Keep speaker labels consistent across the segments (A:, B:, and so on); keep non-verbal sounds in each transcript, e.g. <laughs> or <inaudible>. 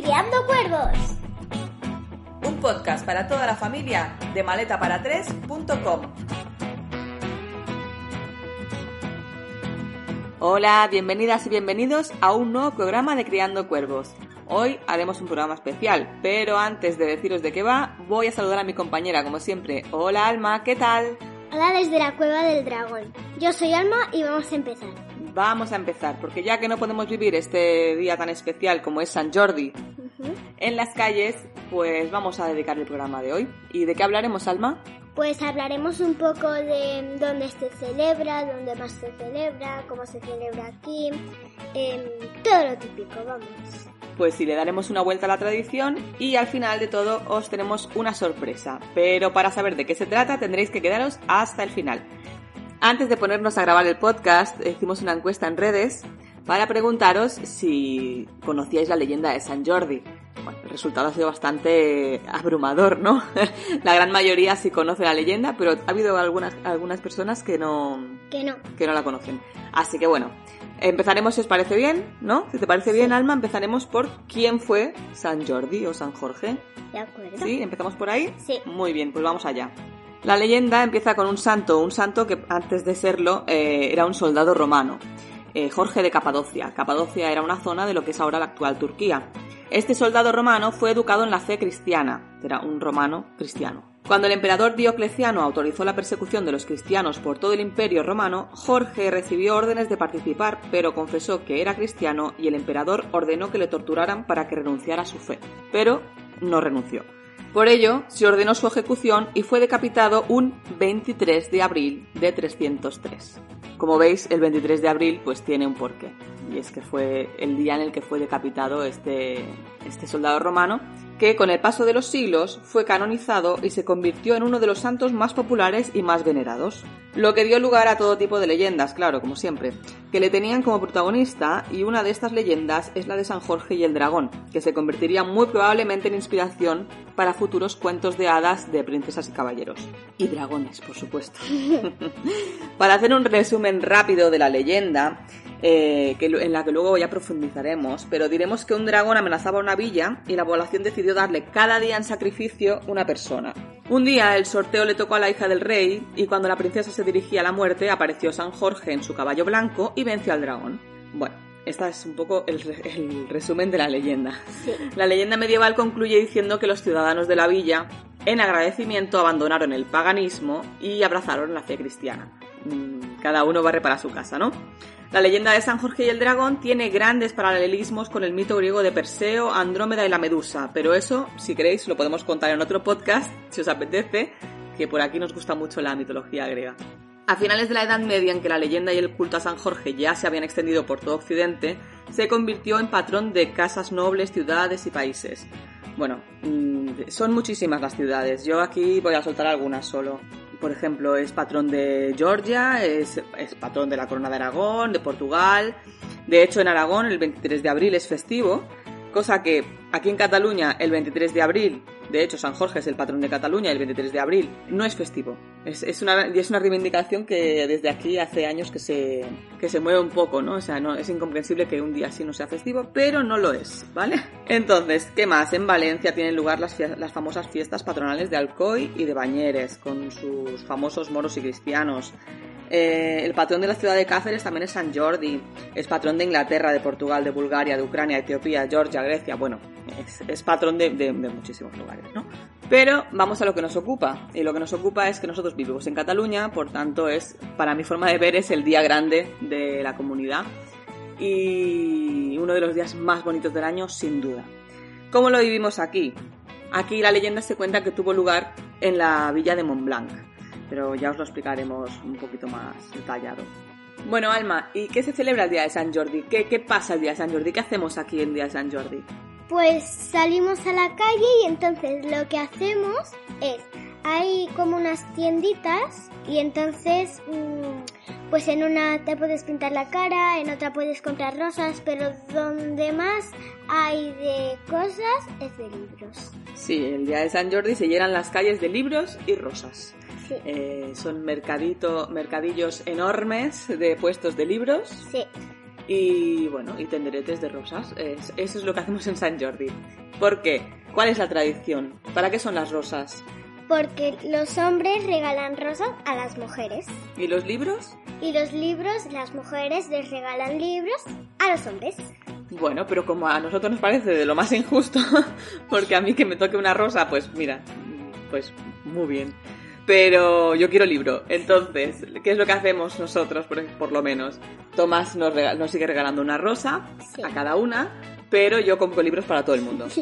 A: Criando Cuervos.
B: Un podcast para toda la familia de maletaparatres.com. Hola, bienvenidas y bienvenidos a un nuevo programa de Criando Cuervos. Hoy haremos un programa especial, pero antes de deciros de qué va, voy a saludar a mi compañera, como siempre. Hola Alma, ¿qué tal?
A: Hola desde la cueva del dragón. Yo soy Alma y vamos a empezar.
B: Vamos a empezar, porque ya que no podemos vivir este día tan especial como es San Jordi en las calles, pues vamos a dedicar el programa de hoy. ¿Y de qué hablaremos, Alma?
A: Pues hablaremos un poco de dónde se celebra, dónde más se celebra, cómo se celebra aquí, em, todo lo típico, vamos.
B: Pues sí, le daremos una vuelta a la tradición y al final de todo os tenemos una sorpresa. Pero para saber de qué se trata tendréis que quedaros hasta el final. Antes de ponernos a grabar el podcast, hicimos una encuesta en redes para preguntaros si conocíais la leyenda de San Jordi. Bueno, el resultado ha sido bastante abrumador, ¿no? <laughs> la gran mayoría sí conoce la leyenda, pero ha habido algunas, algunas personas que no,
A: Que no.
B: que no la conocen. Así que bueno, empezaremos si os parece bien, ¿no? Si te parece bien, Alma, empezaremos por quién fue San Jordi o San Jorge.
A: ¿De acuerdo?
B: ¿Sí? ¿Empezamos por ahí?
A: Sí.
B: Muy bien, pues vamos allá. La leyenda empieza con un santo, un santo que antes de serlo eh, era un soldado romano, eh, Jorge de Capadocia. Capadocia era una zona de lo que es ahora la actual Turquía. Este soldado romano fue educado en la fe cristiana, era un romano cristiano. Cuando el emperador Diocleciano autorizó la persecución de los cristianos por todo el imperio romano, Jorge recibió órdenes de participar, pero confesó que era cristiano y el emperador ordenó que le torturaran para que renunciara a su fe. Pero no renunció. Por ello, se ordenó su ejecución y fue decapitado un 23 de abril de 303. Como veis, el 23 de abril pues tiene un porqué. Y es que fue el día en el que fue decapitado este, este soldado romano, que con el paso de los siglos fue canonizado y se convirtió en uno de los santos más populares y más venerados. Lo que dio lugar a todo tipo de leyendas, claro, como siempre, que le tenían como protagonista y una de estas leyendas es la de San Jorge y el dragón, que se convertiría muy probablemente en inspiración para futuros cuentos de hadas de princesas y caballeros. Y dragones, por supuesto. <laughs> para hacer un resumen rápido de la leyenda, eh, que, en la que luego ya profundizaremos, pero diremos que un dragón amenazaba una villa y la población decidió darle cada día en sacrificio una persona. Un día el sorteo le tocó a la hija del rey y cuando la princesa se dirigía a la muerte apareció San Jorge en su caballo blanco y venció al dragón. Bueno, este es un poco el, re- el resumen de la leyenda.
A: Sí.
B: La leyenda medieval concluye diciendo que los ciudadanos de la villa, en agradecimiento, abandonaron el paganismo y abrazaron la fe cristiana. Mm, Cada uno barre para su casa, ¿no? La leyenda de San Jorge y el dragón tiene grandes paralelismos con el mito griego de Perseo, Andrómeda y la Medusa, pero eso, si queréis, lo podemos contar en otro podcast, si os apetece, que por aquí nos gusta mucho la mitología griega. A finales de la Edad Media, en que la leyenda y el culto a San Jorge ya se habían extendido por todo Occidente, se convirtió en patrón de casas nobles, ciudades y países. Bueno, mm, son muchísimas las ciudades. Yo aquí voy a soltar algunas solo. Por ejemplo, es patrón de Georgia, es, patrón de la Corona de Aragón, de Portugal. De hecho, en Aragón el 23 de abril es festivo, cosa que aquí en Cataluña el 23 de abril, de hecho San Jorge es el patrón de Cataluña el 23 de abril no es festivo. Es, es una, y es una reivindicación que desde aquí hace años que se, que se mueve un poco, ¿no? O sea, no, es incomprensible que un día así no sea festivo, pero no lo es, ¿vale? <laughs> Entonces, ¿qué más? En Valencia tienen lugar las, las famosas fiestas patronales de Alcoy y de Bañeres, con sus famosos moros y cristianos. Eh, el patrón de la ciudad de Cáceres también es San Jordi. Es patrón de Inglaterra, de Portugal, de Bulgaria, de Ucrania, Etiopía, Georgia, Grecia. Bueno, es, patrón de, de- de muchísimos lugares, ¿no? Pero vamos a lo que nos ocupa. Y lo que nos ocupa es que nosotros vivimos en Cataluña, por tanto es, para mi forma de ver, es el día grande de la comunidad. Y uno de los días más bonitos del año, sin duda. ¿Cómo lo vivimos aquí? Aquí la leyenda se cuenta que tuvo lugar en la villa de Montblanc, pero ya os lo explicaremos un poquito más detallado. Bueno, Alma, ¿y qué se celebra el día de San Jordi? ¿Qué, qué pasa el día de San Jordi? ¿Qué hacemos aquí en día de San Jordi?
A: Pues salimos a la calle y entonces lo que hacemos es, hay como unas tienditas y entonces mm, pues en una te puedes pintar la cara, en otra puedes comprar rosas, pero donde más hay de cosas es de libros.
B: Sí, el día de San Jordi se llenan las calles de libros y rosas.
A: Sí.
B: Eh, son mercadito, mercadillos enormes de puestos de libros
A: Sí.
B: y bueno, y tenderetes de rosas. Es- eso es lo que hacemos en San Jordi. ¿Por qué? ¿Cuál es la tradición? ¿Para qué son las rosas?
A: Porque los hombres regalan rosas a las mujeres.
B: ¿Y los libros?
A: Y los libros, las mujeres les regalan libros a los hombres.
B: Bueno, pero como a nosotros nos parece de lo más injusto, <laughs> porque a mí que me toque una rosa, pues mira, pues muy bien. Pero yo quiero libro. Entonces, ¿qué es lo que hacemos nosotros, por, por lo menos? Tomás nos, nos sigue regalando una rosa
A: Sí.
B: a cada una, pero yo compro libros para todo el mundo. <laughs>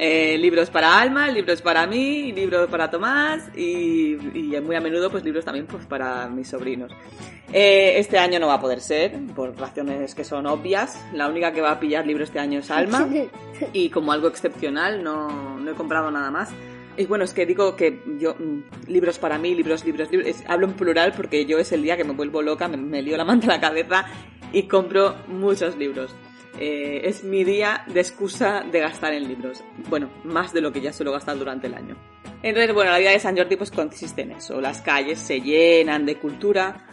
B: Eh, libros para Alma, libros para mí, libros para Tomás y, y muy a menudo pues libros también pues para mis sobrinos. Eh, este año no va a poder ser, por razones que son obvias. La única que va a pillar libros este año es Alma y como algo excepcional no, no he comprado nada más. Y bueno, es que digo que yo, mm, libros para mí, libros, libros, libros, es- hablo en plural porque yo es el día que me vuelvo loca, me, me lío la manta a la cabeza y compro muchos libros. Eh, es mi día de excusa de gastar en libros. Bueno, más de lo que ya suelo gastar durante el año. Entonces, bueno, la vida de San Jordi pues consiste en eso. Las calles se llenan de cultura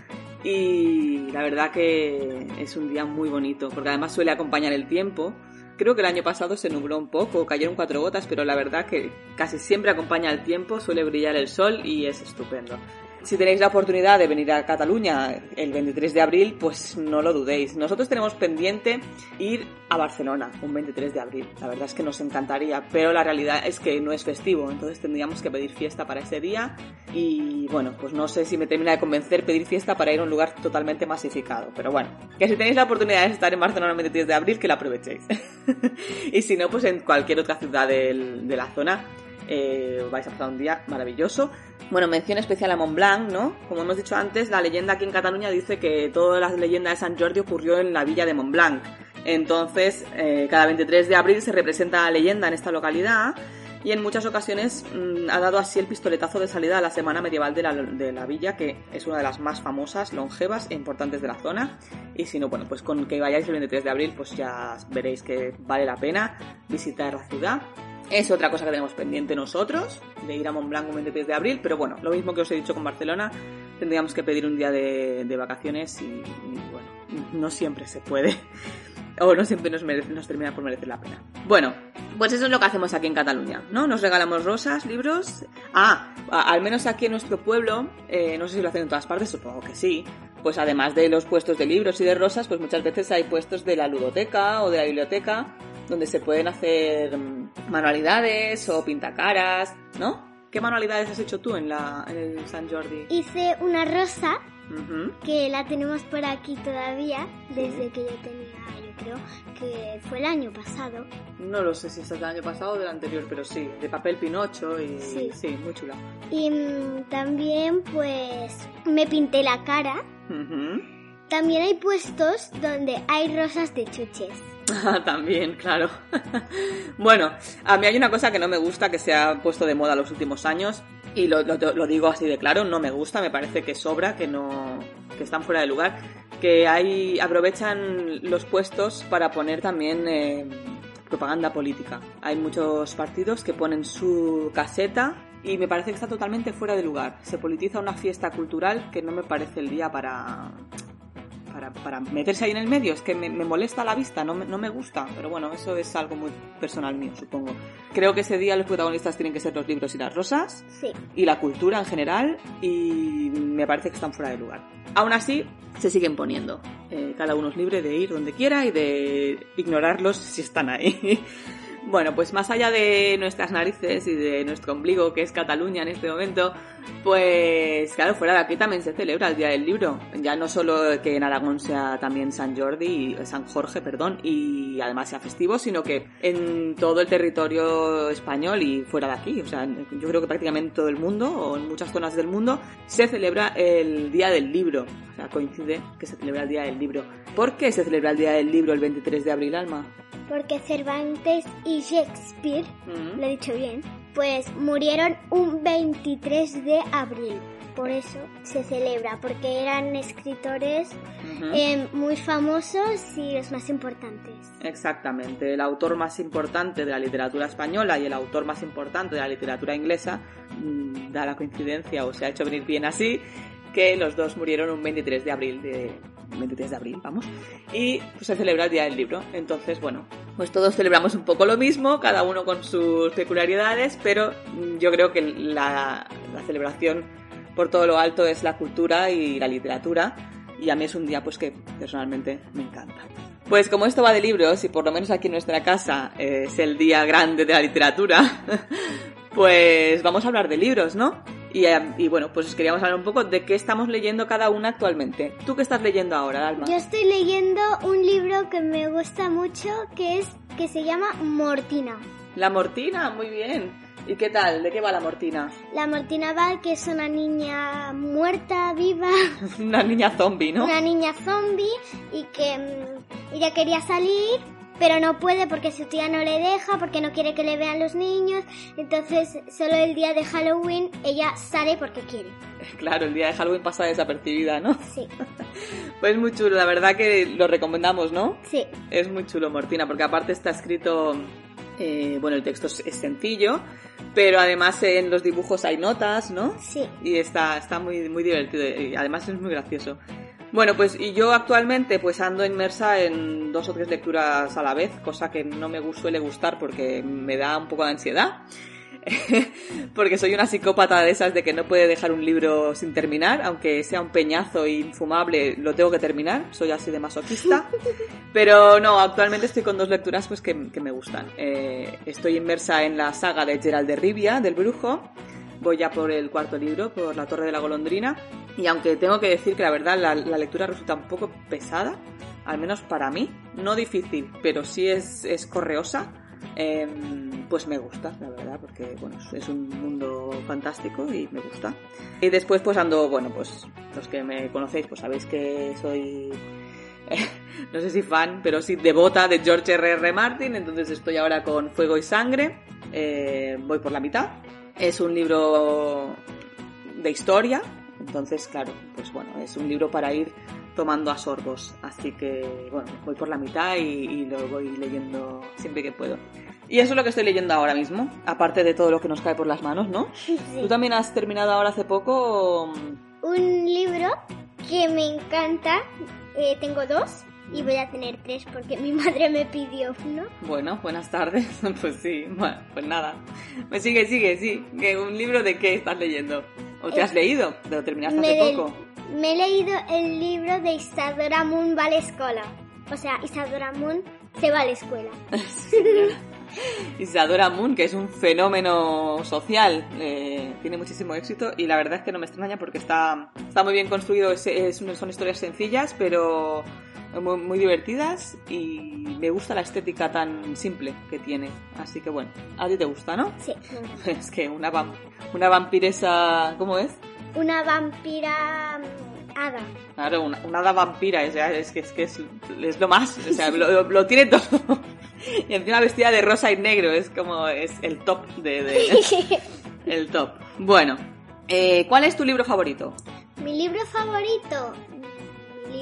B: y la verdad que es un día muy bonito porque además suele acompañar el tiempo. Creo que el año pasado se nubló un poco, cayeron cuatro gotas, pero la verdad que casi siempre acompaña el tiempo, suele brillar el sol y es estupendo. Si tenéis la oportunidad de venir a Cataluña el 23 de abril, pues no lo dudéis. Nosotros tenemos pendiente ir a Barcelona un 23 de abril. La verdad es que nos encantaría, pero la realidad es que no es festivo, entonces tendríamos que pedir fiesta para ese día y bueno, pues no sé si me termina de convencer pedir fiesta para ir a un lugar totalmente masificado. Pero bueno, que si tenéis la oportunidad de estar en Barcelona el 23 de abril, que la aprovechéis. <laughs> <laughs> y si no, pues en cualquier otra ciudad de la zona eh, vais a pasar un día maravilloso. Bueno, mención especial a Montblanc, ¿no? Como hemos dicho antes, la leyenda aquí en Cataluña dice que toda la leyenda de San Jordi ocurrió en la villa de Montblanc. Entonces, eh, cada 23 de abril se representa la leyenda en esta localidad y en muchas ocasiones mm, ha dado así el pistoletazo de salida a la semana medieval de la, de la villa, que es una de las más famosas, longevas e importantes de la zona. Y si no, bueno, pues con que vayáis el 23 de abril, pues ya veréis que vale la pena visitar la ciudad. Es otra cosa que tenemos pendiente nosotros, de ir a Montblanc un 23 de abril, pero bueno, lo mismo que os he dicho con Barcelona, tendríamos que pedir un día de, vacaciones y, bueno, no siempre se puede. <laughs> O no siempre nos, nos termina por merecer la pena. Bueno, pues eso es lo que hacemos aquí en Cataluña, ¿no? Nos regalamos rosas, libros. Ah, al menos aquí en nuestro pueblo, eh, no sé si lo hacen en todas partes, supongo que sí. Pues además de los puestos de libros y de rosas, pues muchas veces hay puestos de la ludoteca o de la biblioteca donde se pueden hacer mm, manualidades o pintacaras, ¿no? ¿Qué manualidades has hecho tú en, la, en el San Jordi?
A: Hice una rosa que la tenemos por aquí todavía desde que yo tenía, creo que fue el año pasado.
B: No lo sé si es del año pasado o del anterior, pero sí, de papel pinocho y
A: Sí.
B: sí, muy chula.
A: Y mm, también pues me pinté la cara. También hay puestos donde hay rosas de chuches.
B: Ah, <laughs> También, claro. <laughs> bueno, a mí hay una cosa que no me gusta que se ha puesto de moda los últimos años y lo, lo- lo digo así de claro, no me gusta, me parece que sobra, que no que están fuera de lugar, que hay aprovechan los puestos para poner también eh, propaganda política. Hay muchos partidos que ponen su caseta y me parece que está totalmente fuera de lugar. Se politiza una fiesta cultural que no me parece el día para para, para meterse ahí en el medio. Es que me, me molesta la vista, no me, no me gusta. Pero bueno, eso es algo muy personal mío, supongo. Creo que ese día los protagonistas tienen que ser los libros y las rosas
A: Sí.
B: y la cultura en general y me parece que están fuera de lugar. Aún así, se siguen poniendo. Eh, cada uno es libre de ir donde quiera y de ignorarlos si están ahí. <laughs> Bueno, pues más allá de nuestras narices y de nuestro ombligo, que es Cataluña en este momento, pues claro, fuera de aquí también se celebra el Día del Libro. Ya no solo que en Aragón sea también San Jordi, San Jorge, perdón, y además sea festivo, sino que en todo el territorio español y fuera de aquí, o sea, yo creo que prácticamente en todo el mundo o en muchas zonas del mundo se celebra el Día del Libro. O sea, coincide que se celebra el Día del Libro. ¿Por qué se celebra el Día del Libro el 23 de abril, Alma?
A: Porque Cervantes y Shakespeare,
B: Mm.
A: lo he dicho bien, pues murieron un 23 de abril. Por eso se celebra, porque eran escritores eh, muy famosos y los más importantes.
B: Exactamente, el autor más importante de la literatura española y el autor más importante de la literatura inglesa mm, da la coincidencia o se ha hecho venir bien así que los dos murieron un 23 de abril de, 23 de abril, vamos, y pues se celebra el Día del Libro. Entonces, bueno, pues todos celebramos un poco lo mismo, cada uno con sus peculiaridades, pero yo creo que la, la celebración por todo lo alto es la cultura y la literatura, y a mí es un día pues que personalmente me encanta. Pues como esto va de libros y por lo menos aquí en nuestra casa eh, es el día grande de la literatura, <laughs> pues vamos a hablar de libros, ¿no? Y, eh, y, bueno, pues os queríamos hablar un poco de qué estamos leyendo cada una actualmente. ¿Tú qué estás leyendo ahora, Alma?
A: Yo estoy leyendo un libro que me gusta mucho que es que se llama Mortina.
B: La Mortina, muy bien. ¿Y qué tal? ¿De qué va la Mortina?
A: La Mortina va que es una niña muerta, viva. <laughs>
B: una niña zombie, ¿no?
A: Una niña zombie y que mm, ella quería salir, pero no puede porque su tía no le deja, porque no quiere que le vean los niños. Entonces, solo el día de Halloween ella sale porque quiere. <laughs>
B: Claro, el día de Halloween pasa desapercibida, ¿no?
A: Sí. <laughs>
B: pues muy chulo, la verdad que lo recomendamos, ¿no?
A: Sí.
B: Es muy chulo, Mortina, porque aparte está escrito eh, bueno, el texto es, sencillo, pero además en los dibujos hay notas, ¿no?
A: Sí.
B: Y está, está muy, muy divertido y además es muy gracioso. Bueno, pues y yo actualmente pues ando inmersa en dos o tres lecturas a la vez, cosa que no me suele gustar porque me da un poco de ansiedad. <laughs> porque soy una psicópata de esas de que no puede dejar un libro sin terminar, aunque sea un peñazo infumable, lo tengo que terminar, soy así de masoquista. <laughs> Pero no, actualmente estoy con dos lecturas pues que, me gustan. Eh, estoy inmersa en la saga de Gerald de Rivia, del brujo, voy ya por el cuarto libro, por La Torre de la Golondrina, y aunque tengo que decir que la verdad la, lectura resulta un poco pesada, al menos para mí, no difícil, pero sí es, es correosa, Em, pues me gusta, la verdad, porque bueno, es un mundo fantástico y me gusta. Y después pues ando, bueno, pues los que me conocéis pues sabéis que soy <laughs> no sé si fan, pero sí devota de George R.R. R. Martin, entonces estoy ahora con Fuego y Sangre, eh, voy por la mitad. Es un libro de historia, entonces claro, pues bueno, es un libro para ir tomando a sorbos. Así que, bueno, voy por la mitad y, lo voy leyendo siempre que puedo. Y eso es lo que estoy leyendo ahora mismo, aparte de todo lo que nos cae por las manos, ¿no? Tú también has terminado ahora hace poco...
A: Un libro que me encanta, eh, tengo dos y voy a tener tres porque mi <laughs> madre me pidió uno.
B: Bueno, buenas tardes. <laughs> Pues sí, bueno, pues nada. Pues sigue, sigue, sí. ¿Un libro de qué estás leyendo? ¿O te has leído? ¿Te lo terminaste hace poco?
A: me he leído el libro de Isadora Moon va a la escuela. O sea, Isadora Moon se va a la escuela. <laughs>
B: Isadora Moon, que es un fenómeno social, eh, tiene muchísimo éxito y la verdad es que no me extraña porque está, está muy bien construido, es, son historias sencillas pero muy, muy, divertidas y me gusta la estética tan simple que tiene. Así que bueno, a ti te gusta, ¿no?
A: Sí. <laughs>
B: Es que una, una vampiresa, ¿cómo es?
A: una vampira mm, hada.
B: Claro, una, hada vampira, es, es, que, es, que es, lo más, o sea, lo, tiene todo. <laughs> y encima vestida de rosa y negro, es como, es el top de... de <laughs> el top. Bueno, eh, ¿cuál es tu libro favorito?
A: Mi libro favorito,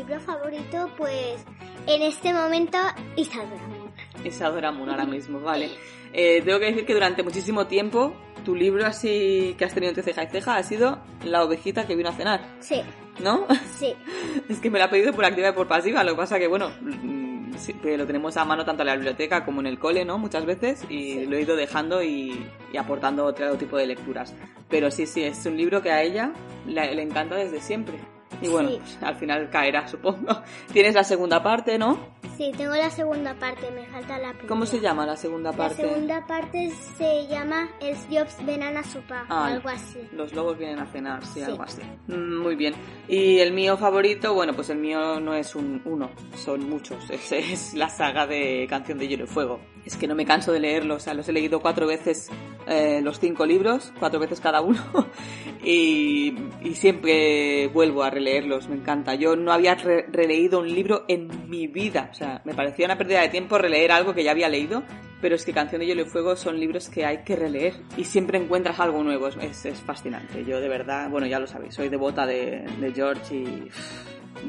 A: libro favorito, pues, en este momento, Isadora Moon.
B: Isadora Moon ahora mismo, vale. Eh, tengo que decir que durante muchísimo tiempo tu libro así que has tenido entre ceja y ceja ha sido La ovejita que vino a cenar.
A: Sí.
B: ¿No?
A: Sí. <laughs>
B: es que me lo ha pedido por activa y por pasiva, lo que pasa que, bueno, mm, sí, lo tenemos a mano tanto en la biblioteca como en el cole, ¿no? Muchas veces y lo he ido dejando y, aportando otro tipo de lecturas. Pero sí, sí, es un libro que a ella le, encanta desde siempre. Y bueno, pues, al final caerá, supongo. <laughs> Tienes la segunda parte, ¿no?
A: Sí, tengo la segunda parte, me falta la primera.
B: ¿Cómo se llama la segunda parte?
A: La segunda parte se llama El Jobs ven a sopa o algo así.
B: Los lobos vienen a cenar, sí, algo así. Mm, muy bien. Y el mío favorito, bueno, pues el mío no es un uno, son muchos. Es, es la saga de Canción de Hielo y Fuego. Es que no me canso de leerlos, o sea, los he leído cuatro veces eh, los cinco libros, cuatro veces cada uno, <laughs> y, y, siempre vuelvo a releerlos, me encanta. Yo no había releído un libro en mi vida, o sea, me parecía una pérdida de tiempo releer algo que ya había leído, pero es que Canción de Hielo y Fuego son libros que hay que releer y siempre encuentras algo nuevo, es, es fascinante. Yo de verdad, bueno, ya lo sabéis, soy devota de, de George y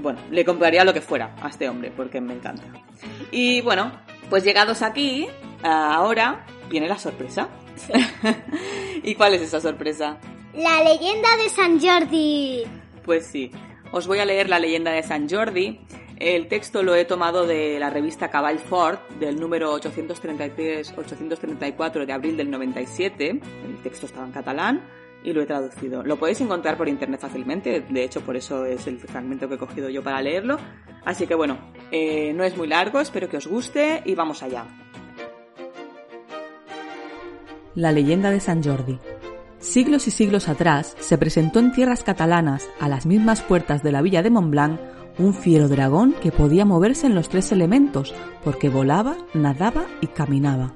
B: bueno, le compraría lo que fuera a este hombre porque me encanta. Y bueno, pues llegados aquí, ahora viene la sorpresa. <laughs> ¿Y cuál es esa sorpresa?
A: La leyenda de San Jordi.
B: Pues sí.
C: os voy a leer la leyenda de San Jordi. El texto lo he tomado de la revista Caball Fort del número 833-834 de abril del 97. El texto estaba en catalán y lo he traducido. Lo podéis encontrar por internet fácilmente, de hecho por eso es el fragmento que he cogido yo para leerlo. Así que bueno, eh, no es muy largo, espero que os guste y vamos allá.
B: La leyenda de San Jordi. Siglos y siglos atrás se presentó en tierras catalanas, a las mismas puertas de la villa de Montblanc, un fiero dragón que podía moverse en los tres elementos, porque volaba, nadaba y caminaba.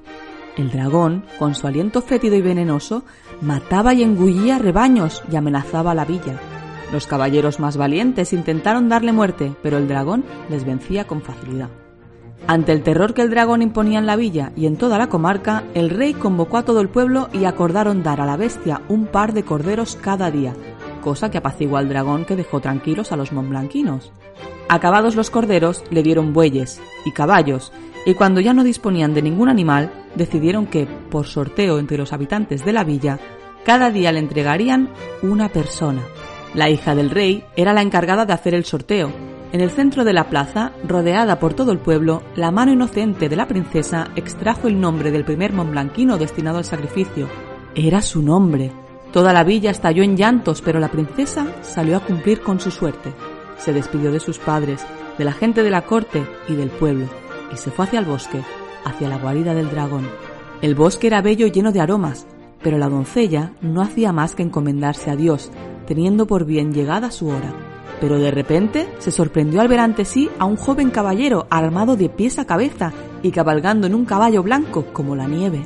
B: El dragón, con su aliento fétido y venenoso, mataba y engullía rebaños y amenazaba la villa. Los caballeros más valientes intentaron darle muerte, pero el dragón les vencía con facilidad. Ante el terror que el dragón imponía en la villa y en toda la comarca, el rey convocó a todo el pueblo y acordaron dar a la bestia un par de corderos cada día, cosa que apaciguó al dragón que dejó tranquilos a los montblanquinos. Acabados los corderos, le dieron bueyes y caballos, y cuando ya no disponían de ningún animal, decidieron que, por sorteo entre los habitantes de la villa, cada día le entregarían una persona. La hija del rey era la encargada de hacer el sorteo. En el centro de la plaza, rodeada por todo el pueblo, la mano inocente de la princesa extrajo el nombre del primer montblanquino destinado al sacrificio. Era su nombre. Toda la villa estalló en llantos, pero la princesa salió a cumplir con su suerte. Se despidió de sus padres, de la gente de la corte y del pueblo, y se fue hacia el bosque, hacia la guarida del dragón. El bosque era bello y lleno de aromas, pero la doncella no hacía más que encomendarse a Dios, teniendo por bien llegada su hora. Pero de repente se sorprendió al ver ante sí a un joven caballero armado de pies a cabeza y cabalgando en un caballo blanco como la nieve.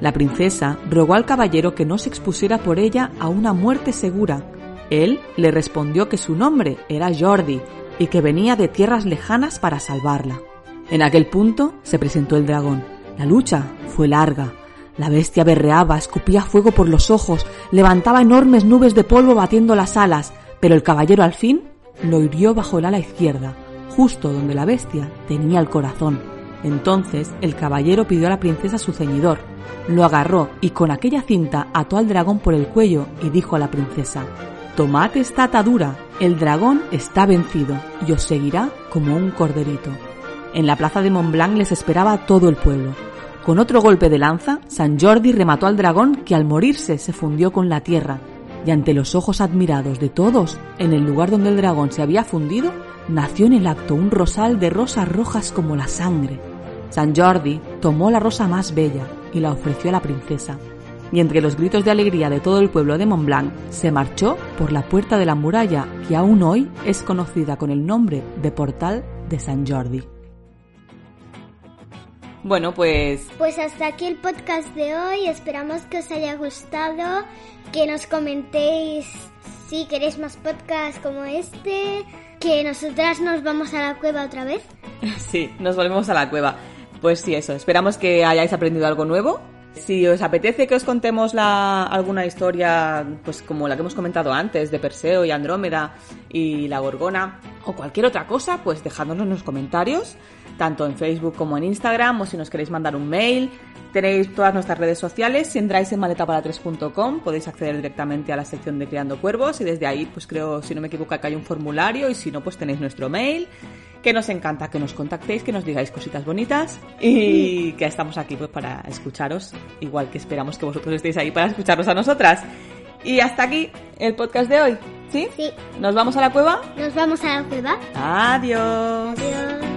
B: La princesa rogó al caballero que no se expusiera por ella a una muerte segura. Él le respondió que su nombre era Jordi y que venía de tierras lejanas para salvarla. En aquel punto se presentó el dragón. La lucha fue larga. La bestia berreaba, escupía fuego por los ojos, levantaba enormes nubes de polvo batiendo las alas, pero el caballero al fin lo hirió bajo el ala izquierda, justo donde la bestia tenía el corazón. Entonces el caballero pidió a la princesa su ceñidor, lo agarró y con aquella cinta ató al dragón por el cuello y dijo a la princesa, Tomad esta atadura, el dragón está vencido y os seguirá como un corderito. En la plaza de Montblanc les esperaba todo el pueblo. Con otro golpe de lanza, San Jordi remató al dragón que al morirse se fundió con la tierra, y ante los ojos admirados de todos, en el lugar donde el dragón se había fundido, nació en el acto un rosal de rosas rojas como la sangre. San Jordi tomó la rosa más bella y la ofreció a la princesa, y entre los gritos de alegría de todo el pueblo de Montblanc se marchó por la puerta de la muralla que aún hoy es conocida con el nombre de Portal de San Jordi.
C: Bueno, pues...
A: Pues hasta aquí el podcast de hoy. Esperamos que os haya gustado, que nos comentéis si queréis más podcasts como este, que nosotras nos vamos a la cueva otra vez. <laughs>
C: Sí, nos volvemos a la cueva. Pues sí, eso. Esperamos que hayáis aprendido algo nuevo. Si os apetece que os contemos alguna historia, pues como la que hemos comentado antes, de Perseo y Andrómeda y la Gorgona, o cualquier otra cosa, pues dejádnoslo en los comentarios tanto en Facebook como en Instagram, o si nos queréis mandar un mail. Tenéis todas nuestras redes sociales. Si entráis en maletapara3.com podéis acceder directamente a la sección de Creando Cuervos y desde ahí, pues creo, si no me equivoco, que hay un formulario y si no, pues tenéis nuestro mail. Que nos encanta que nos contactéis, que nos digáis cositas bonitas y que estamos aquí pues para escucharos, igual que esperamos que vosotros estéis ahí para escucharnos a nosotras. Y hasta aquí el podcast de hoy. ¿Sí?
A: Sí.
C: ¿Nos vamos a la cueva?
A: Nos vamos a la cueva.
C: Adiós.
A: Adiós.